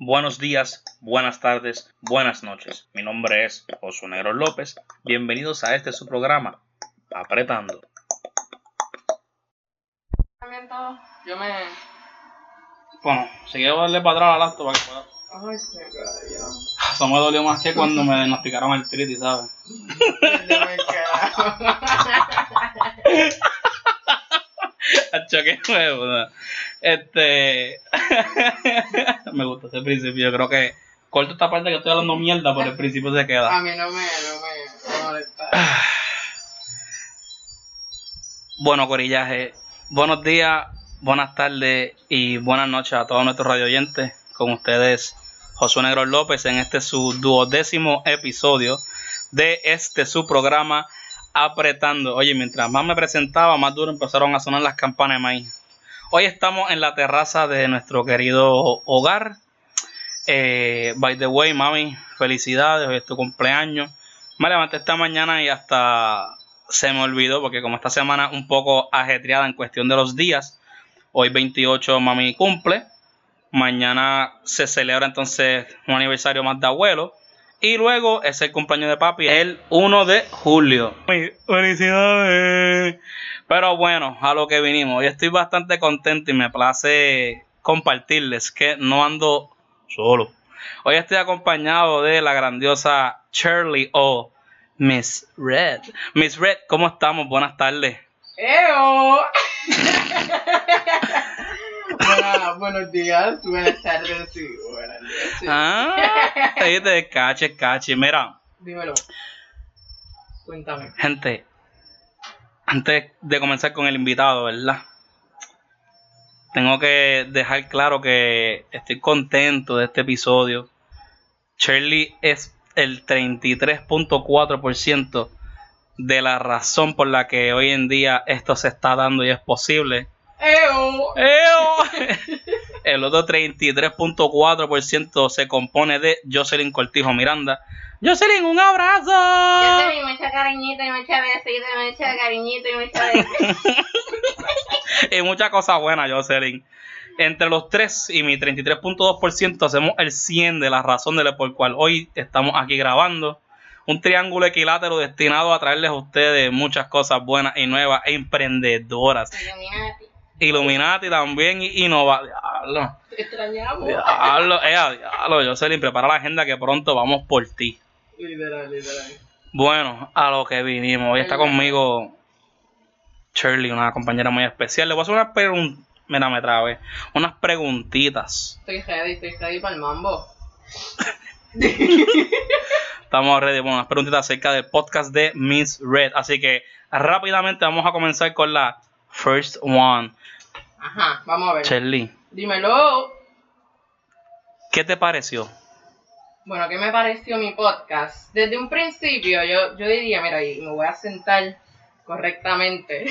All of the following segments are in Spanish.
Buenos días, buenas tardes, buenas noches. Mi nombre es Josué Negro López. Bienvenidos a este su programa, Apretando. Yo me. Bueno, si quiero darle para atrás al acto para que pueda. Ay, se cayó. Eso me dolió más que cuando me diagnosticaron artritis, ¿sabes? Hacho, qué nuevo, ¿no? Este. me gusta ese principio. Yo creo que corto esta parte que estoy hablando mierda, pero el principio se A queda. mí no me, no me, me molesta. Bueno, Corillaje, buenos días, buenas tardes y buenas noches a todos nuestros radio oyentes. Con ustedes, Josué Negro López, en este su duodécimo episodio de este su programa Apretando. Oye, mientras más me presentaba, más duro empezaron a sonar las campanas de maíz. Hoy estamos en la terraza de nuestro querido hogar. Eh, by the way, mami, felicidades, hoy es tu cumpleaños. Me levanté esta mañana y hasta se me olvidó porque como esta semana un poco ajetreada en cuestión de los días, hoy 28 mami cumple, mañana se celebra entonces un aniversario más de abuelo y luego es el cumpleaños de papi el 1 de julio. Felicidades. Pero bueno, a lo que vinimos. Hoy estoy bastante contento y me place compartirles que no ando solo. Hoy estoy acompañado de la grandiosa Shirley O. Miss Red. Miss Red, ¿cómo estamos? Buenas tardes. ¡Eo! Buena- buenos días, buenas tardes y buenas noches. Ah, ahí te cache, cache. Mira, Dímelo. Cuéntame. gente, antes de comenzar con el invitado, ¿verdad? Tengo que dejar claro que estoy contento de este episodio. Shirley es el 33.4% de la razón por la que hoy en día esto se está dando y es posible. ¡Eo! ¡Eo! El otro 33.4% se compone de Jocelyn Cortijo Miranda. Jocelyn, un abrazo. Di mucha cariñito y mucha besito y mucha cariñito y mucha besito. y muchas cosas buenas, Jocelyn. Entre los tres y mi 33.2% hacemos el 100 de la razón de la por cual hoy estamos aquí grabando. Un triángulo equilátero destinado a traerles a ustedes muchas cosas buenas y nuevas e emprendedoras. Illuminati también y innovadoras. Diablo, Te extrañamos. diablo, eh, diablo, Jocelyn, prepara la agenda que pronto vamos por ti. Literal, literal. Bueno, a lo que vinimos. Hoy está conmigo Shirley, una compañera muy especial. Le voy a hacer unas preguntas. Mira, me trabé. Unas preguntitas. Estoy ready, estoy ready para el mambo. Estamos ready. Bueno, unas preguntitas acerca del podcast de Miss Red. Así que rápidamente vamos a comenzar con la first one. Ajá, vamos a ver. Dímelo. ¿qué te pareció? Bueno, ¿qué me pareció mi podcast? Desde un principio yo, yo diría, mira, y me voy a sentar correctamente.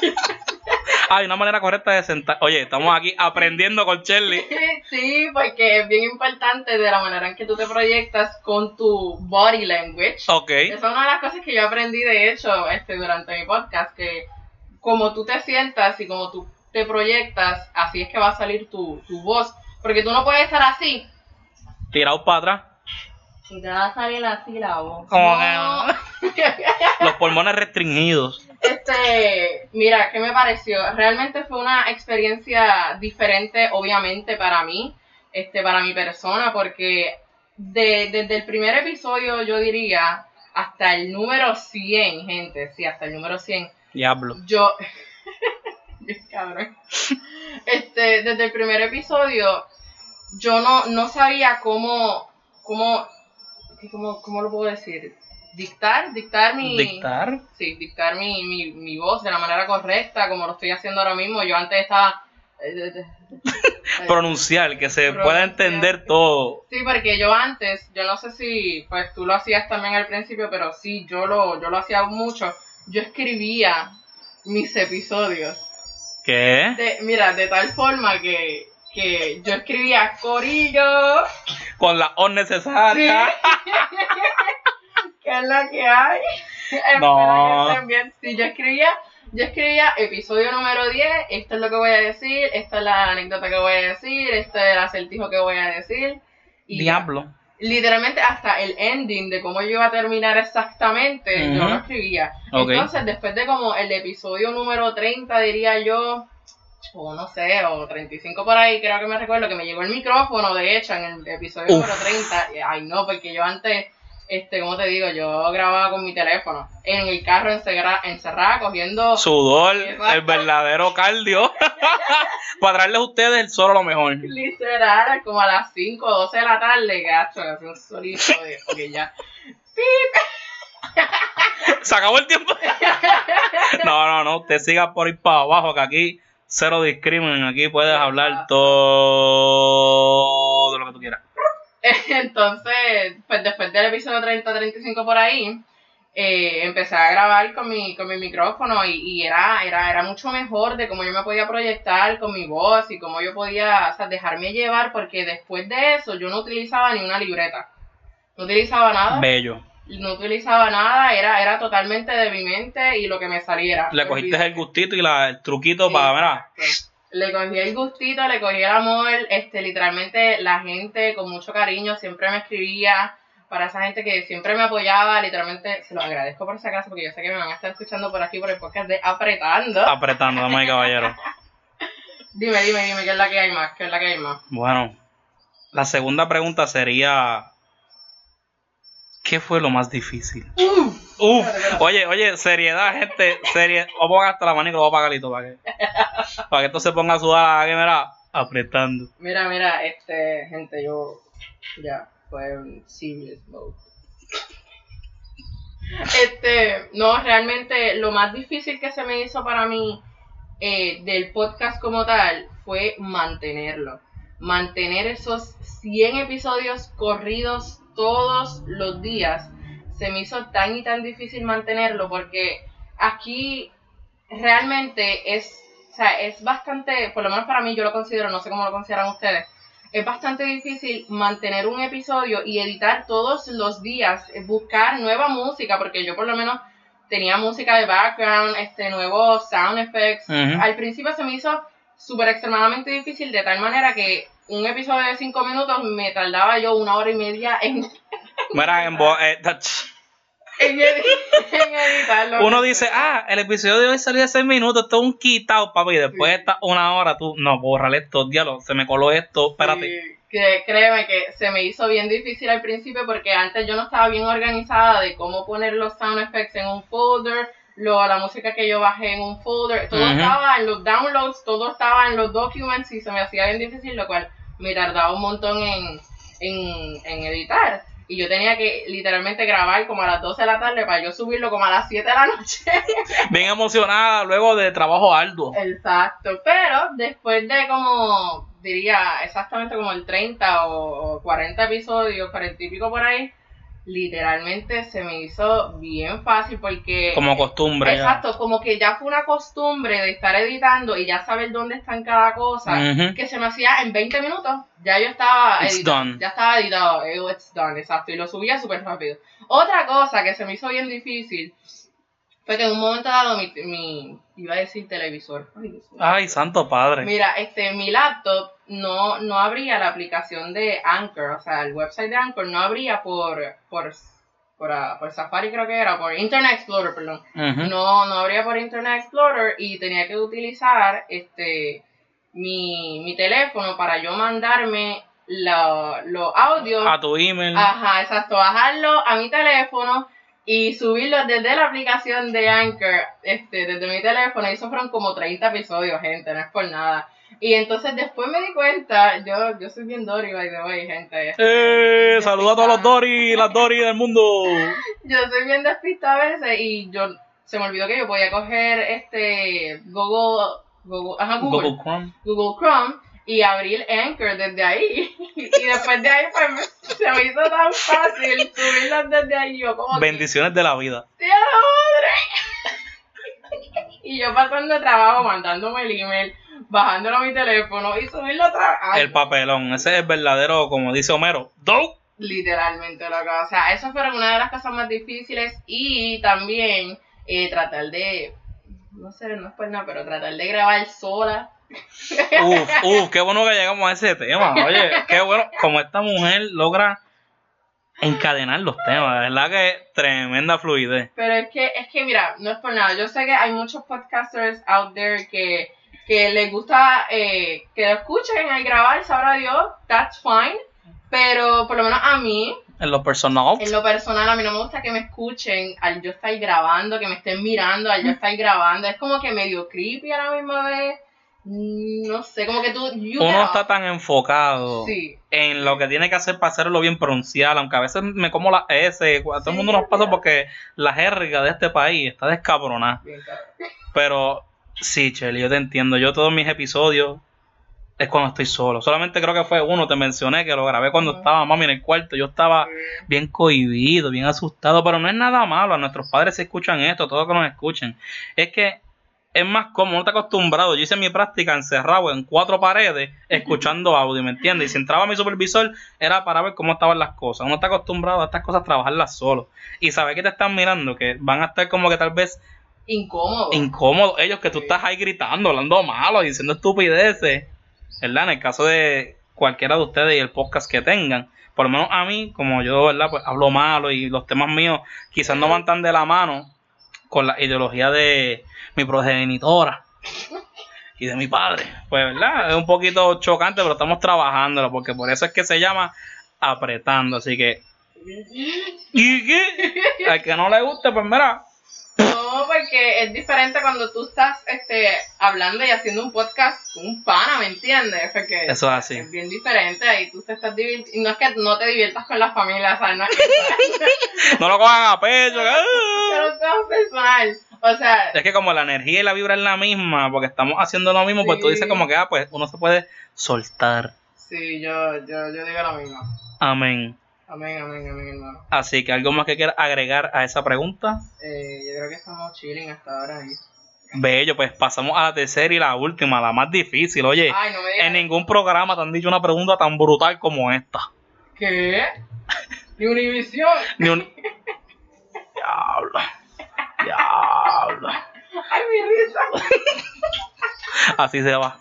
Hay una manera correcta de sentar. Oye, estamos aquí aprendiendo con Shirley. sí, porque es bien importante de la manera en que tú te proyectas con tu body language. Ok. Esa es una de las cosas que yo aprendí, de hecho, este, durante mi podcast, que como tú te sientas y como tú te proyectas, así es que va a salir tu, tu voz. Porque tú no puedes estar así Tirado para atrás. y te va a salir así la voz. Como No. Los pulmones restringidos. Este, mira, ¿qué me pareció? Realmente fue una experiencia diferente, obviamente, para mí, este, para mi persona, porque de- desde el primer episodio, yo diría, hasta el número 100, gente, sí, hasta el número 100, Diablo. yo, cabrón, este, desde el primer episodio, yo no, no sabía cómo, cómo, cómo, cómo lo puedo decir, dictar, dictar mi... Dictar. Sí, dictar mi, mi, mi voz de la manera correcta, como lo estoy haciendo ahora mismo. Yo antes estaba... eh, eh, Pronunciar, que se pueda entender todo. Sí, porque yo antes, yo no sé si pues tú lo hacías también al principio, pero sí, yo lo, yo lo hacía mucho. Yo escribía mis episodios. ¿Qué? De, mira, de tal forma que, que yo escribía corillo. Con la O Sí. necesaria. que es la que hay. No. Que bien. Sí, yo escribía Yo escribía episodio número 10, esto es lo que voy a decir, esta es la anécdota que voy a decir, este es el acertijo que voy a decir. Y Diablo. Literalmente hasta el ending de cómo yo iba a terminar exactamente, yo lo escribía. Entonces, después de como el episodio número 30, diría yo, o no sé, o 35 por ahí, creo que me recuerdo que me llegó el micrófono, de hecho, en el episodio Uf. número 30. y, Ay, no, porque yo antes, este, ¿cómo te digo? Yo grababa con mi teléfono, en el carro encerrada, encerrada cogiendo... Sudor, Exacto. el verdadero cardio. Para traerles a ustedes el solo lo mejor. Literal, como a las 5 o 12 de la tarde, gacho, que hace un solito de... Ok, ya. Se acabó el tiempo. No, no, no. Usted siga por ir para abajo, que aquí cero discrimen. Aquí puedes hablar todo lo que tú quieras. Entonces, pues después del episodio 30-35 por ahí, eh, empecé a grabar con mi, con mi micrófono y, y era, era, era mucho mejor de cómo yo me podía proyectar con mi voz y cómo yo podía o sea, dejarme llevar, porque después de eso yo no utilizaba ni una libreta. No utilizaba nada, Bello. no utilizaba nada, era, era totalmente de mi mente y lo que me saliera. Le cogiste el gustito y la, el truquito para, mira. Le cogí el gustito, le cogí el amor, este, literalmente la gente con mucho cariño siempre me escribía, para esa gente que siempre me apoyaba, literalmente se lo agradezco por si acaso, porque yo sé que me van a estar escuchando por aquí por el podcast de Apretando. Apretando, damas y caballeros. Dime, dime, dime, ¿qué es la que hay más? ¿Qué es la que hay más? Bueno, la segunda pregunta sería: ¿Qué fue lo más difícil? Uf, oye, oye, seriedad, gente, seriedad. Vamos a hasta la mano y lo voy a pagar para que, para que esto se ponga a sudar, que mira, apretando. Mira, mira, este, gente, yo ya fue en serious mode. Este, no, realmente lo más difícil que se me hizo para mí eh, del podcast como tal fue mantenerlo. Mantener esos 100 episodios corridos todos los días. Se me hizo tan y tan difícil mantenerlo porque aquí realmente es, o sea, es bastante, por lo menos para mí yo lo considero, no sé cómo lo consideran ustedes, es bastante difícil mantener un episodio y editar todos los días, buscar nueva música, porque yo por lo menos tenía música de background, este nuevos sound effects. Al principio se me hizo súper extremadamente difícil, de tal manera que un episodio de 5 minutos me tardaba yo una hora y media en, Mira, en eh, en, en editarlo. uno dice, ah, el episodio de hoy salió de 6 minutos, esto es un quitado, papi, y después Sí. está una hora, tú, no, bórrale esto, diablo, se me coló esto, espérate. Sí, que créeme que se me hizo bien difícil al principio porque antes yo no estaba bien organizada de cómo poner los sound effects en un folder, lo, la música que yo bajé en un folder, todo estaba en los downloads, todo estaba en los documents y se me hacía bien difícil, lo cual me tardaba un montón en, en, en editar. Y yo tenía que literalmente grabar como a las 12 de la tarde para yo subirlo como a las 7 de la noche. Bien emocionada luego de trabajo arduo. Exacto, pero después de como, diría, exactamente como el 30 o, o 40 episodios, 40 y pico por ahí, literalmente se me hizo bien fácil porque... Como costumbre. ya. Exacto, como que ya fue una costumbre de estar editando y ya saber dónde está en cada cosa, que se me hacía en 20 minutos, ya yo estaba It's editado, done. ya estaba editado, eh, it's done, exacto, y lo subía súper rápido. Otra cosa que se me hizo bien difícil fue que en un momento dado mi, mi iba a decir televisor, ay, Dios mío. Ay, santo padre. Mira, este, mi laptop no, no abría la aplicación de Anchor, o sea, el website de Anchor no abría por, por, por, ah, por Safari creo que era, por Internet Explorer, perdón. No, no abría por Internet Explorer y tenía que utilizar este mi, mi teléfono para yo mandarme lo- los audios. A tu email. Ajá, exacto, bajarlo a mi teléfono y subirlo desde la aplicación de Anchor, este, desde mi teléfono. Y eso fueron como 30 episodios, gente, no es por nada. Y entonces después me di cuenta, yo, yo soy bien Dory, by the way, gente. este, ¡Eh! Saluda a todos los Dory, las Dory del mundo. Yo soy bien despistada a veces y yo, se me olvidó que yo podía coger este Google, Google, ajá, Google, Google Chrome. Google Chrome y abrir Anchor desde ahí. Y después de ahí, pues, se me hizo tan fácil subirlos desde ahí. Yo como que, Bendiciones de la vida. ¡Tía la madre! Y yo pasando trabajo, mandándome el email, bajándolo a mi teléfono y subirlo otra vez. El papelón. Ese es el verdadero, como dice Homero. ¡Dope! Literalmente, loco. O sea, eso fueron una de las cosas más difíciles y también eh, tratar de no sé, no es por nada, pero tratar de grabar sola. Uf, uf, qué bueno que llegamos a ese tema. Oye, qué bueno, como esta mujer logra encadenar los temas, de verdad que tremenda fluidez. Pero es que, es que mira, no es por nada. Yo sé que hay muchos podcasters out there que, que les gusta eh, que lo escuchen al grabar, sabrá Dios, that's fine. Pero por lo menos a mí, En lo personal, en lo personal, a mí no me gusta que me escuchen al yo estar grabando, que me estén mirando al yo estar grabando. Es como que medio creepy a la misma vez. Mm, No sé, como que tú... uno está tan enfocado Sí. en lo que tiene que hacer para hacerlo bien pronunciado, aunque a veces me como la S, a todo el mundo nos pasa porque la jerga de este país está descabronada. Pero sí, Chely, yo te entiendo. Yo todos mis episodios es cuando estoy solo. Solamente creo que fue uno, te mencioné, que lo grabé cuando estaba mami en el cuarto. Yo estaba bien cohibido, bien asustado, pero no es nada malo. A nuestros padres se escuchan esto, todos que nos escuchen. Es que es más cómodo, no está acostumbrado. Yo hice mi práctica encerrado en cuatro paredes, escuchando audio, ¿me entiendes? Y si entraba mi supervisor, era para ver cómo estaban las cosas. Uno está acostumbrado a estas cosas, trabajarlas solo. Y saber que te están mirando, que van a estar como que tal vez Incómodo. incómodos ellos que tú Sí. estás ahí gritando, hablando malo, diciendo estupideces, ¿verdad? En el caso de cualquiera de ustedes y el podcast que tengan, por lo menos a mí, como yo, ¿verdad? Pues hablo malo y los temas míos quizás no van tan de la mano con la ideología de mi progenitora y de mi padre. Pues, ¿verdad? Es un poquito chocante, pero estamos trabajándolo porque por eso es que se llama apretando, así que... ¿Y qué? Al que no le guste, pues mira, No, porque es diferente cuando tú estás este, hablando y haciendo un podcast con un pana, ¿me entiendes? Porque eso es así. es bien diferente ahí tú te estás divirtiendo. Y no es que no te diviertas con la familia, ¿sabes? No es que No lo cojan a pecho. ¡ah! pero es tan personal. O sea, Es que como la energía y la vibra es la misma, porque estamos haciendo lo mismo, pues tú dices como que, ah, pues uno se puede soltar. sí, yo, yo, yo digo lo mismo. Amén. Amén, amén, amén, hermano. Así que algo más que quieras agregar a esa pregunta. Eh, yo creo que estamos chilling hasta ahora ahí. Bello, pues pasamos a la tercera y la última, la más difícil. Oye, Ay, no en ningún programa te han dicho una pregunta tan brutal como esta. ¿Qué? Ni Univisión. Ni un... Diablo. Diablo. Ay, mi risa. Así se va.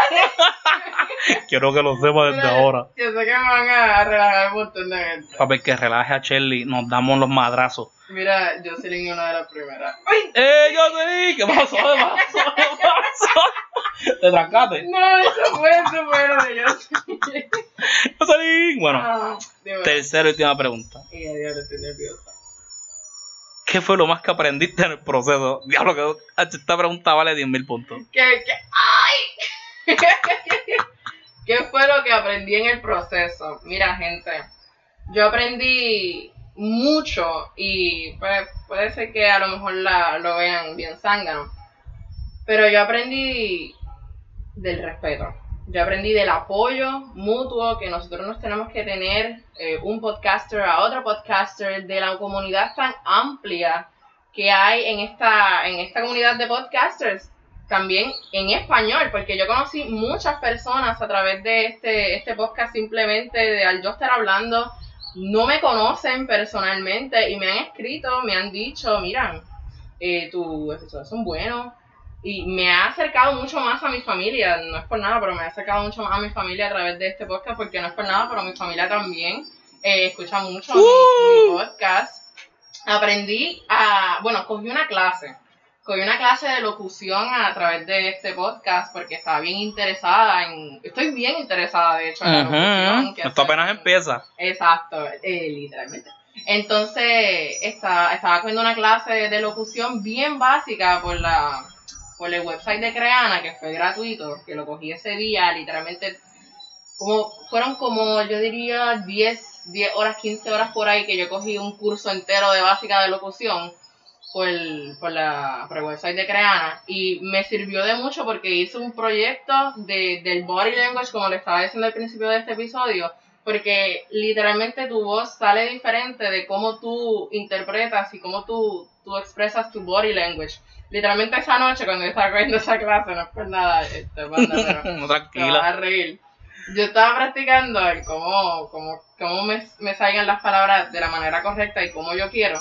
Quiero que lo sepa desde ahora. Yo sé que me van a relajar un montón de gente. Para que relaje a Shelly, nos damos los madrazos. Mira, Jocelyn una de las primeras. ¡Ay! ¡Eh, Jocelyn! ¿Qué pasó? ¿Qué pasó? ¿Qué pasó? ¿Te trancaste? No, eso fue, eso fue lo de Jocelyn. Jocelyn. Bueno, Ah, tercera y última pregunta. Y estoy nerviosa. ¿Qué fue lo más que aprendiste en el proceso? Diablo, que esta pregunta vale 10.000 puntos. ¿Qué, qué? ¡Ay! ¿Qué fue lo que aprendí en el proceso? Mira, gente, yo aprendí mucho y puede ser que a lo mejor lo vean bien zángano, pero yo aprendí del respeto. Yo aprendí del apoyo mutuo que nosotros nos tenemos que tener eh, un podcaster a otro podcaster, de la comunidad tan amplia que hay en esta, en esta comunidad de podcasters también en español, porque yo conocí muchas personas a través de este, este podcast simplemente de al yo estar hablando, no me conocen personalmente y me han escrito, me han dicho, miran, eh, tus episodios son buenos y me ha acercado mucho más a mi familia, no es por nada, pero me ha acercado mucho más a mi familia a través de este podcast, porque no es por nada, pero mi familia también eh, escucha mucho mi- mi podcast. Aprendí a, bueno, cogí una clase cogí una clase de locución a través de este podcast porque estaba bien interesada en... Estoy bien interesada, de hecho, en la locución. Que Esto apenas empieza. Exacto, eh, literalmente. Entonces, estaba, estaba cogiendo una clase de locución bien básica por la por el website de Creana, que fue gratuito, que lo cogí ese día, literalmente, como fueron como, yo diría, 10, 10 horas, 15 horas por ahí que yo cogí un curso entero de básica de locución por el, por la, por el website de Creana y me sirvió de mucho porque hice un proyecto de, del body language, como le estaba diciendo al principio de este episodio, porque literalmente tu voz sale diferente de cómo tú interpretas y cómo tú, tú expresas tu body language. Literalmente esa noche cuando yo estaba cogiendo esa clase, no es por nada, este, banda, pero te vas Tranquila. a reír. Yo estaba practicando el cómo, cómo, cómo me, me salgan las palabras de la manera correcta y cómo yo quiero.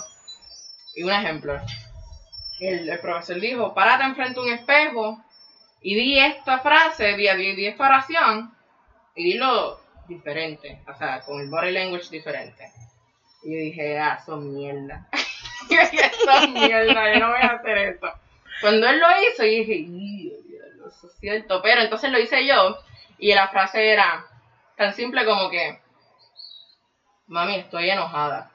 Y un ejemplo. el, profesor dijo, párate enfrente a un espejo y di esta frase, di, di, di esta oración y dilo diferente, o sea, con el body language diferente. Y yo dije, ah, son mierda. yo son mierda, yo no voy a hacer esto. Cuando él lo hizo, yo dije, "Ih, diablo, eso es cierto. Pero entonces lo hice yo y la frase era tan simple como que, mami, estoy enojada.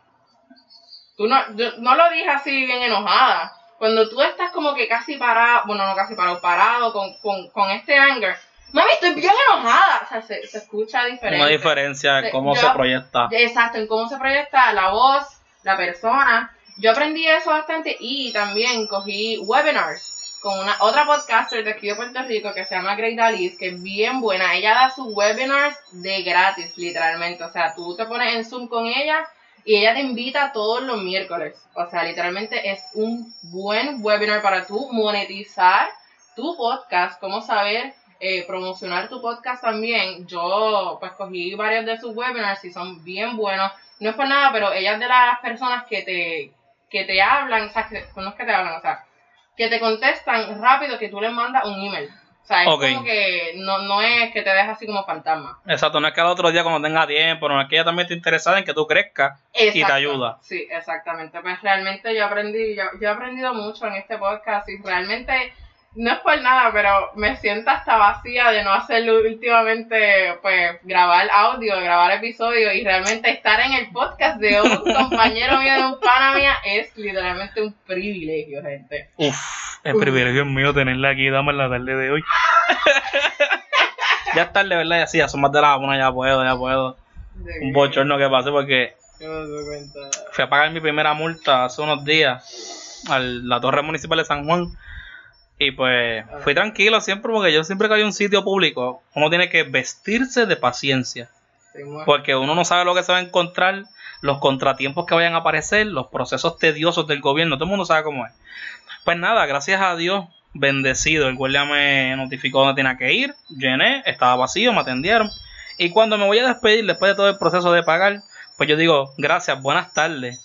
Tú no, yo no lo dije así bien enojada. Cuando tú estás como que casi parado, bueno, no casi parado, parado con, con, con este anger, mami, estoy bien enojada. O sea, se, se escucha diferente. Una diferencia en cómo yo- se proyecta. Exacto, en cómo se proyecta la voz, la persona. Yo aprendí eso bastante y también cogí webinars con una otra podcaster de aquí de Puerto Rico que se llama Grey Dalis, que es bien buena. Ella da sus webinars de gratis, literalmente. O sea, tú te pones en Zoom con ella y ella te invita todos los miércoles. O sea, literalmente es un buen webinar para tú monetizar tu podcast, cómo saber eh, promocionar tu podcast también. Yo pues cogí varios de sus webinars y son bien buenos. No es por nada, pero ella es de las personas que te, que te hablan, o sea, que, que te hablan, o sea, que te contestan rápido que tú les mandas un email. O sea, es como que no, no es que te deja así como fantasma. Exacto, no es que al otro día cuando tenga tiempo, no es que ella también esté interesada en que tú crezcas y te ayuda. Sí, exactamente. Pues realmente yo aprendí, yo, yo he aprendido mucho en este podcast y realmente no es por nada, pero me siento hasta vacía de no hacerlo últimamente, pues grabar audio, grabar episodios y realmente estar en el podcast de un compañero mío, de un pana mía, es literalmente un privilegio, gente. Uf, el Uf. privilegio es mío tenerla aquí, dame en la tarde de hoy. ya es tarde, ¿verdad? Ya sí, ya son más de las una, ya puedo, ya puedo. Un bochorno que pasé porque que me doy cuenta. fui a pagar mi primera multa hace unos días a la torre municipal de San Juan. Y pues fui tranquilo siempre porque yo siempre que hay un sitio público, uno tiene que vestirse de paciencia. Porque uno no sabe lo que se va a encontrar, los contratiempos que vayan a aparecer, los procesos tediosos del gobierno, todo el mundo sabe cómo es. Pues nada, gracias a Dios, bendecido, el guardia me notificó dónde tenía que ir, llené, estaba vacío, me atendieron. Y cuando me voy a despedir después de todo el proceso de pagar, pues yo digo, gracias, buenas tardes.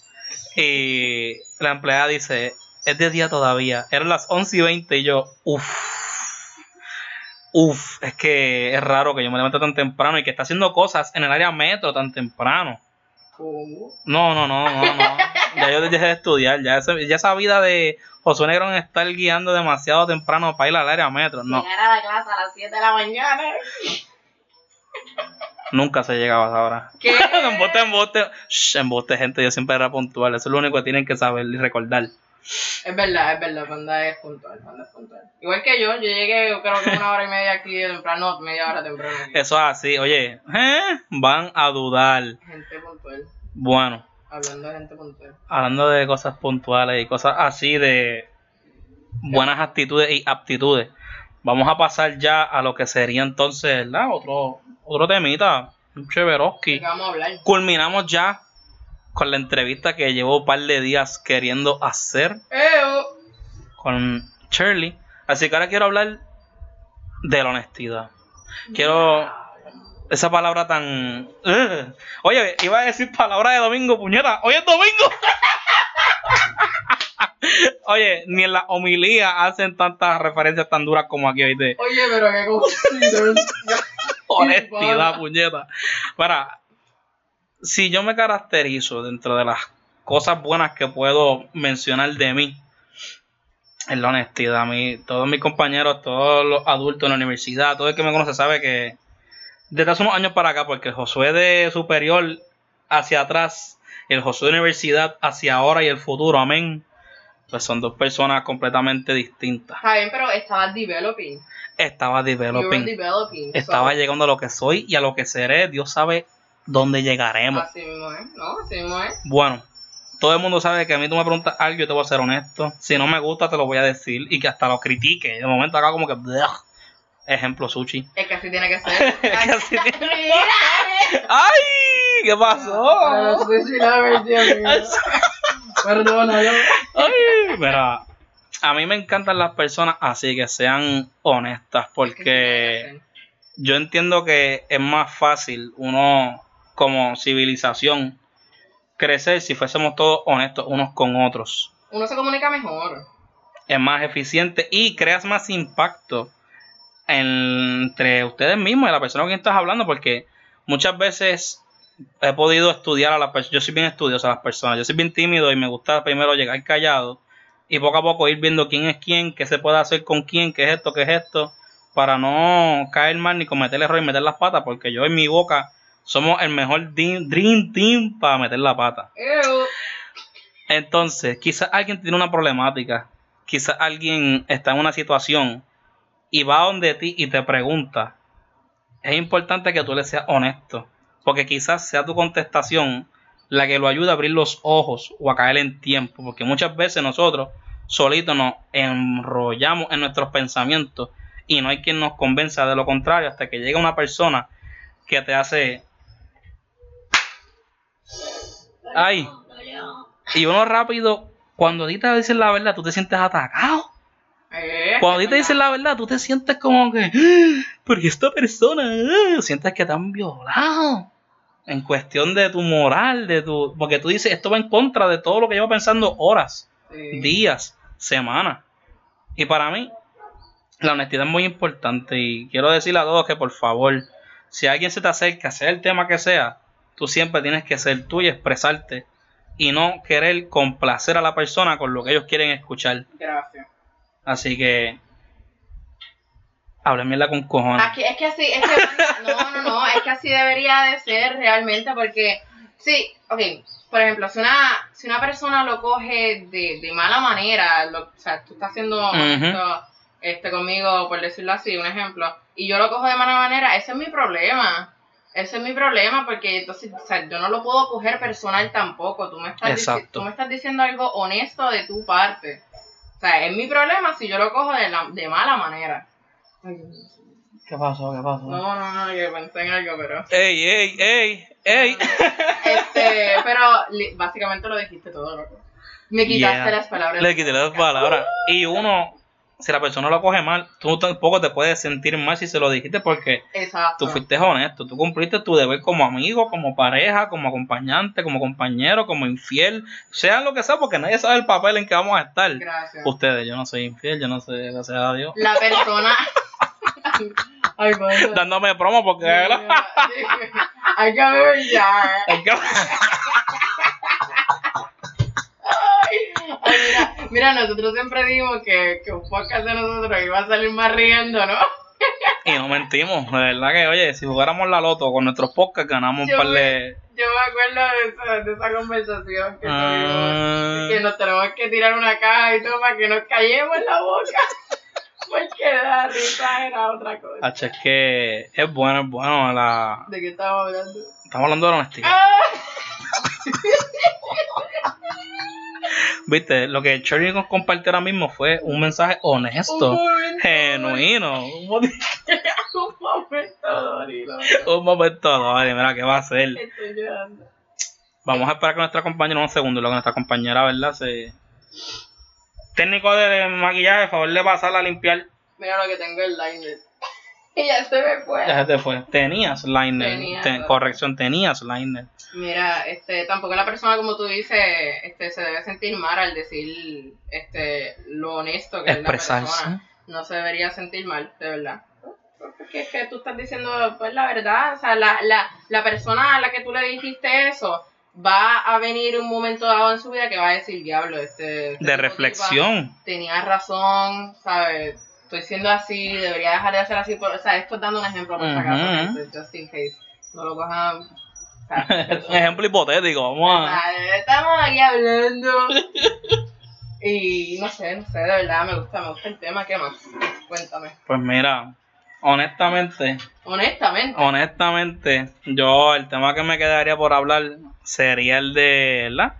Y la empleada dice, es de día todavía, eran las 11 y 20 y yo, uff. Uf, es que es raro que yo me levante tan temprano y que está haciendo cosas en el área metro tan temprano. ¿Cómo? No, no, no, no, no. Ya yo dejé de estudiar. Ya, esa vida de Josué Negrón estar guiando demasiado temprano para ir al área metro. No, Llegar a la clase a las 7 de la mañana. nunca se llegaba a esa hora. ¿Qué? embote, embote. Shh, embote, gente. Yo siempre era puntual. Eso es lo único que tienen que saber y recordar. Es verdad, es verdad, Panda es puntual, Panda es puntual. Igual que yo, yo llegué creo que una hora y media aquí temprano, no, media hora temprano aquí. Eso es así. Oye, ¿eh? van a dudar. Gente puntual, Bueno, hablando de gente puntual. hablando de cosas puntuales y cosas así de buenas actitudes y aptitudes, vamos a pasar ya a lo que sería entonces, ¿verdad? Otro, otro temita, un ¿De cheveroski. Culminamos ya con la entrevista que llevo un par de días queriendo hacer ¡Eo! con Shirley. Así que ahora quiero hablar de la honestidad. Quiero esa palabra tan... Oye, iba a decir palabra de domingo, puñeta. Hoy es domingo. Oye, ni en la homilía hacen tantas referencias tan duras como aquí hoy de Oye, pero qué honestidad, puñeta. Para, si yo me caracterizo dentro de las cosas buenas que puedo mencionar de mí, es la honestidad. A mí, todos mis compañeros, todos los adultos en la universidad, todo el que me conoce sabe que desde hace unos años para acá, porque el Josué de superior hacia atrás, el Josué de universidad hacia ahora y el futuro, amén. Pues son dos personas completamente distintas. Está bien, pero estabas developing. Estaba developing. developing. Estaba so, llegando a lo que soy y a lo que seré. Dios sabe dónde llegaremos. Así mismo es, ¿no? Así mismo es. Bueno, todo el mundo sabe que a mí tú me preguntas algo, yo te voy a ser honesto. Si no me gusta, te lo voy a decir y que hasta lo critique. De momento acá como que... Ejemplo, sushi. Es que así tiene que ser. Que así tiene- ¡Ay! ¿Qué pasó? sushi lovers, Dios mío. Perdónalo. Ay, mira, a mí me encantan las personas así, que sean honestas, porque yo entiendo que es más fácil uno como civilización crecer si fuésemos todos honestos unos con otros. Uno se comunica mejor. es más eficiente y creas más impacto entre ustedes mismos y la persona con quien estás hablando, porque muchas veces he podido estudiar a la persona, yo soy bien estudioso a las personas, yo soy bien tímido y me gusta primero llegar callado y poco a poco ir viendo quién es quién, qué se puede hacer con quién, qué es esto, qué es esto, para no caer mal ni cometer el error y meter las patas, porque yo en mi boca somos el mejor dream team para meter la pata. Entonces, quizás alguien tiene una problemática, quizás alguien está en una situación y va donde ti y te pregunta. Es importante que tú le seas honesto, porque quizás sea tu contestación la que lo ayuda a abrir los ojos o a caer en tiempo, porque muchas veces nosotros solitos nos enrollamos en nuestros pensamientos y no hay quien nos convenza de lo contrario hasta que llega una persona que te hace ay. Y uno rápido cuando a ti te dicen la verdad tú te sientes atacado. Eh, cuando a ti te dicen la verdad tú te sientes como que "Ah, porque esta persona ah", sientes que te han violado en cuestión de tu moral de tu porque tú dices esto va en contra de todo lo que llevo pensando horas días, semanas. Y para mí, la honestidad es muy importante. Y quiero decirle a todos que por favor, si alguien se te acerca, sea el tema que sea, tú siempre tienes que ser tú y expresarte y no querer complacer a la persona con lo que ellos quieren escuchar. Gracias. Así que, háblenmela con cojones. Aquí, es que así, es que, no, no, no, es que así debería de ser realmente porque, sí, ok, por ejemplo, si una, si una persona lo coge de, de mala manera, lo- o sea, tú estás haciendo esto, este, conmigo, por decirlo así, un ejemplo, y yo lo cojo de mala manera, ese es mi problema. Ese es mi problema porque entonces, o sea, yo no lo puedo coger personal tampoco. Tú me estás, tú me estás diciendo algo honesto de tu parte. O sea, es mi problema si yo lo cojo de, la, de mala manera. ¿Qué pasó? ¿Qué pasó? no, no, no, que pensé en algo, pero. ¡Ey, ey, ey! ¡Ey! Este, pero li- básicamente lo dijiste todo, loco. Me quitaste Yeah. las palabras. Le quité las palabras. Y uno, si la persona lo coge mal, tú tampoco te puedes sentir mal si se lo dijiste porque Exacto. tú fuiste honesto, tú cumpliste tu deber como amigo, como pareja, como acompañante, como compañero, como infiel, sea lo que sea, porque nadie sabe el papel en que vamos a estar. Gracias. Ustedes, yo no soy infiel, yo no sé, gracias a Dios. La persona. Ay. Dándome promo porque Hay que ver ya. hay que- mira, nosotros siempre dijimos que, que un podcast de nosotros iba a salir más riendo, ¿no? y no mentimos, de verdad que, oye, si jugáramos la loto con nuestros podcasts ganamos un par me- de... Yo me acuerdo de esa, de esa conversación que tuvimos. Ah, que nos tenemos que tirar una caja y todo para que nos callemos la boca. Porque la risa era otra cosa. H, es que es bueno, es bueno, la... ¿De qué estamos hablando? estamos hablando de la honestidad. ¡Ah! Viste, lo que Cherry nos compartió ahora mismo fue un mensaje honesto, Un momento, genuino, un mo- Un momento, Dorito. un momento, Dori, mira, ¿qué va a hacer? Estoy llorando. Vamos a esperar que nuestra compañera, un segundo, lo que nuestra compañera, ¿verdad? Se... Técnico de maquillaje, favor de pasarla a limpiar. Mira lo que tengo el liner. Y ya se me fue. Ya se te fue. Tenías liner. Tenía, corrección, tenías liner. Mira, este, tampoco la persona como tú dices, este, se debe sentir mal al decir, este, lo honesto que es la persona. No se debería sentir mal, de verdad. Porque es que tú estás diciendo, pues la verdad, o sea, la, la, la persona a la que tú le dijiste eso, va a venir un momento dado en su vida que va a decir, diablo, este... este De reflexión. Tenía razón, ¿sabes? Estoy siendo así, debería dejar de hacer así, por, o sea, esto es dando un ejemplo por si acaso, just in case. No lo cojan... o sea, un ejemplo hipotético, vamos a... Estamos aquí hablando. Y no sé, no sé, de verdad me gusta, me gusta el tema. ¿Qué más? Cuéntame. Pues mira, honestamente, Honestamente. honestamente, yo el tema que me quedaría por hablar sería el de, ¿verdad?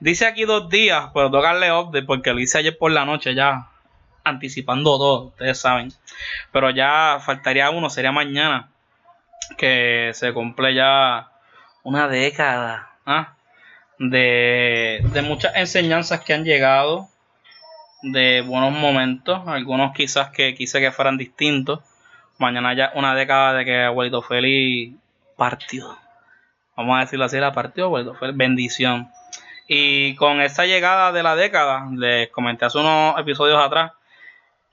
Dice aquí dos días, pero darle update porque lo hice ayer por la noche ya, anticipando todo, ustedes saben. Pero ya faltaría uno, sería mañana, que se cumple ya una década ¿ah? de, muchas enseñanzas que han llegado, de buenos momentos, algunos quizás que quise que fueran distintos. Mañana ya una década de que Abuelito Feliz partió. Vamos a decirlo así, la partió Abuelito Feliz. Bendición. Y con esa llegada de la década, les comenté hace unos episodios atrás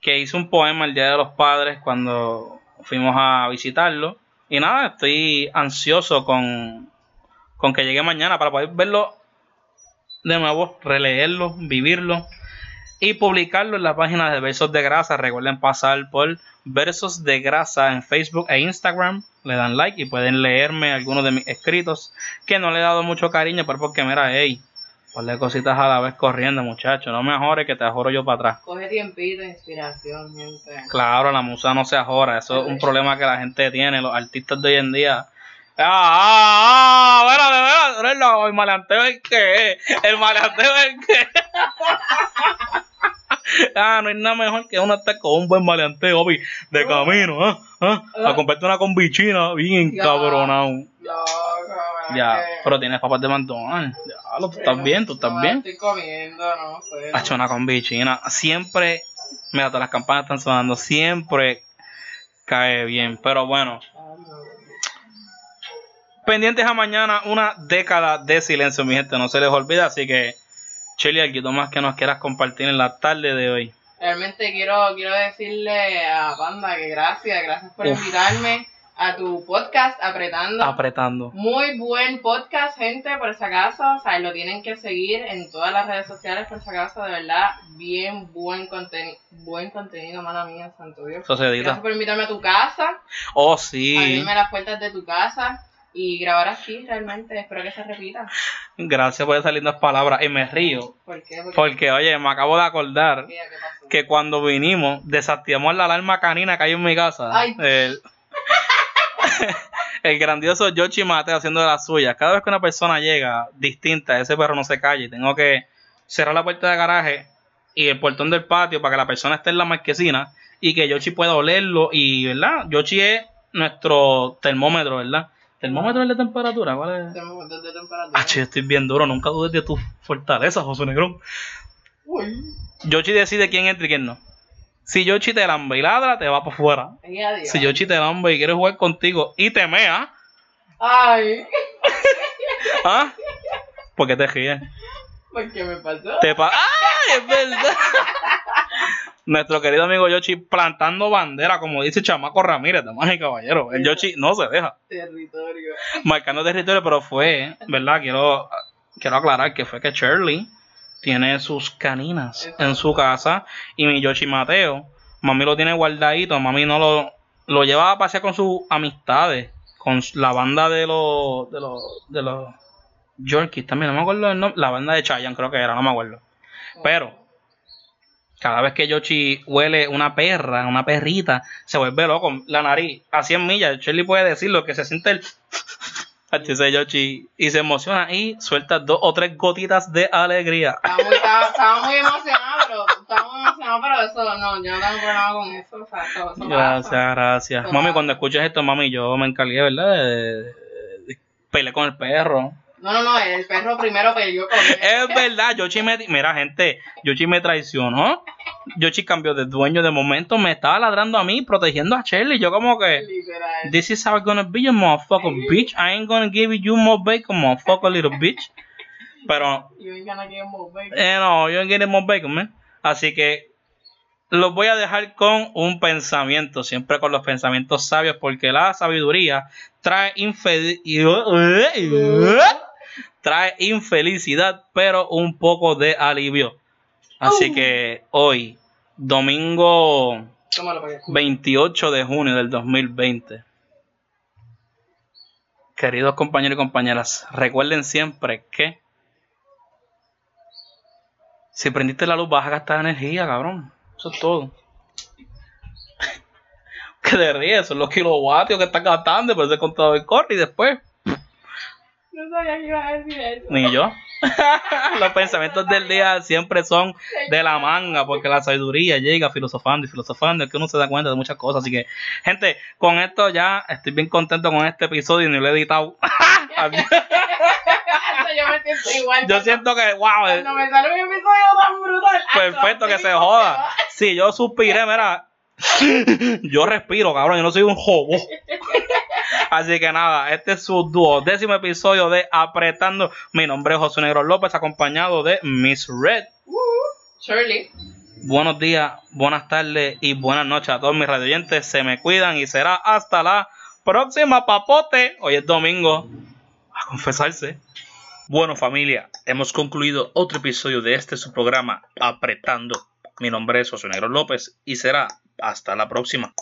que hice un poema el Día de los Padres cuando fuimos a visitarlo. Y nada, estoy ansioso con, con que llegue mañana para poder verlo de nuevo, releerlo, vivirlo y publicarlo en la página de Versos de Grasa. Recuerden pasar por Versos de Grasa en Facebook e Instagram. Le dan like y pueden leerme algunos de mis escritos que no le he dado mucho cariño, pero porque mira, hey, ponle cositas a la vez corriendo, muchacho. No me ajores que te ajoro yo para atrás. Coge tiempito, inspiración, gente. Claro, la musa no se ajora. Eso es un problema que la gente tiene. Los artistas de hoy en día. Ah, ah, ah, espérate, espérate, el maleanteo es que, el maleanteo es que. ah, no hay nada mejor que uno estar con un buen maleanteo, papi, de camino, ¿ah? ¿ah? A comprarte una combichina bien Ya. cabronado. Ya, ¿verdad que- pero tienes papas de McDonald's. Ya, lo, tú estás bien, tú estás No, bien. Estoy comiendo, no sé. Ha hecho una combichina. Siempre, mira, todas las campanas están sonando. Siempre cae bien. Pero bueno, pendientes a mañana, una década de silencio, mi gente. No se les olvida. Así que, Cheli, algo más que nos quieras compartir en la tarde de hoy. Realmente quiero, quiero decirle a Panda que gracias, gracias por Uf. invitarme a tu podcast Apretando. Apretando. Muy buen podcast, gente, por esa casa. O sea, lo tienen que seguir en todas las redes sociales, por esa casa. De verdad, bien buen contenido. Buen contenido, mala mía, santo Dios. Sociedita. Gracias por invitarme a tu casa, Oh, sí. abrirme las puertas de tu casa y grabar aquí, realmente. Espero que se repita. Gracias por esas lindas palabras. Y me río. ¿Por qué? Porque, Porque, oye, me acabo de acordar que cuando vinimos, desactivamos la alarma canina que hay en mi casa. Ay. El, el grandioso Yoshi Mate haciendo de las suyas. Cada vez que una persona llega distinta, ese perro no se calla y tengo que cerrar la puerta de garaje y el portón del patio para que la persona esté en la marquesina y que Yoshi pueda olerlo. Y, ¿verdad? Yoshi es nuestro termómetro, ¿verdad? ¿Termómetro es de temperatura? ¿Cuál es? De temperatura. Ah, che, estoy bien duro, nunca dudes de tu fortaleza, José Negrón. Uy. Yoshi decide quién entra y quién no. Si Yoshi te lambe y ladra, te va para afuera. Si Yoshi te lambe y quiere jugar contigo y te mea, Ay, ¿ah? ¿Por qué te ríes? ¿por qué me pasó? Te pa ¡Ay, es verdad! Nuestro querido amigo Yoshi plantando bandera, como dice Chamaco Ramírez, damas y caballeros. El Yoshi no se deja. Territorio. Marcando territorio, pero fue, ¿verdad? Quiero, quiero aclarar que fue que Shirley tiene sus caninas en su casa y mi Yoshi Mateo, mami lo tiene guardadito, mami no lo, lo lleva a pasear con sus amistades, con la banda de los, de los, de los Yorkies también, no me acuerdo el nombre, la banda de Chayanne creo que era, no me acuerdo. Pero, cada vez que Yoshi huele una perra, una perrita, se vuelve loco. La nariz a 100 millas. Shirley puede decirlo, que se siente el... Yoshi y se emociona y suelta dos o tres gotitas de alegría. Estaba muy, estaba, estaba muy emocionado, pero estaba muy emocionado, pero eso no, yo no tengo problema con eso. O sea, eso, eso Gracias, pasa. gracias. Eso Mami, cuando escuches esto, mami, yo me encargué, ¿verdad? De, de- de pelear con el perro. No, no, no, el perro primero peleó con él. Es verdad, Yoshi me... Mira, gente, Yoshi me traicionó. Yoshi cambió de dueño de momento, me estaba ladrando a mí, protegiendo a Shirley. Yo como que... Literal. This is how it's gonna be, you motherfucker bitch. I ain't gonna give you more bacon, motherfucker little bitch. Pero, Y vengan aquí en Mobile. eh, no, yo ain't getting more bacon, man. Así que los voy a dejar con un pensamiento, siempre con los pensamientos sabios, porque la sabiduría trae infelicidad, trae infelicidad, pero un poco de alivio. Así que hoy, domingo Tómalo para que escuche. 28 de junio del 2020. Queridos compañeros y compañeras, recuerden siempre que si prendiste la luz vas a gastar energía, cabrón. Eso es todo. que te ríes, son los kilovatios que estás gastando, por ese contador corre y después, No sabía que ibas a decir eso. ni yo. los pensamientos del día siempre son de la manga, porque la sabiduría llega filosofando y filosofando, es que uno se da cuenta de muchas cosas. Así que, gente, con esto ya estoy bien contento con este episodio y ni lo he editado. Yo me siento igual. Yo siento que, wow, es Cuando me sale un episodio tan brutal. perfecto que se joda. Si yo suspiré, mira, yo respiro, cabrón, yo no soy un jobo. Así que nada, este es su duodécimo episodio de Apretando. Mi nombre es José Negro López, acompañado de Miss Red. Shirley. Buenos días, buenas tardes y buenas noches a todos mis radioyentes. Se me cuidan y será hasta la próxima papote. Hoy es domingo. A confesarse. Bueno familia, hemos concluido otro episodio de este su programa Apretando. Mi nombre es José Negro López y será hasta la próxima.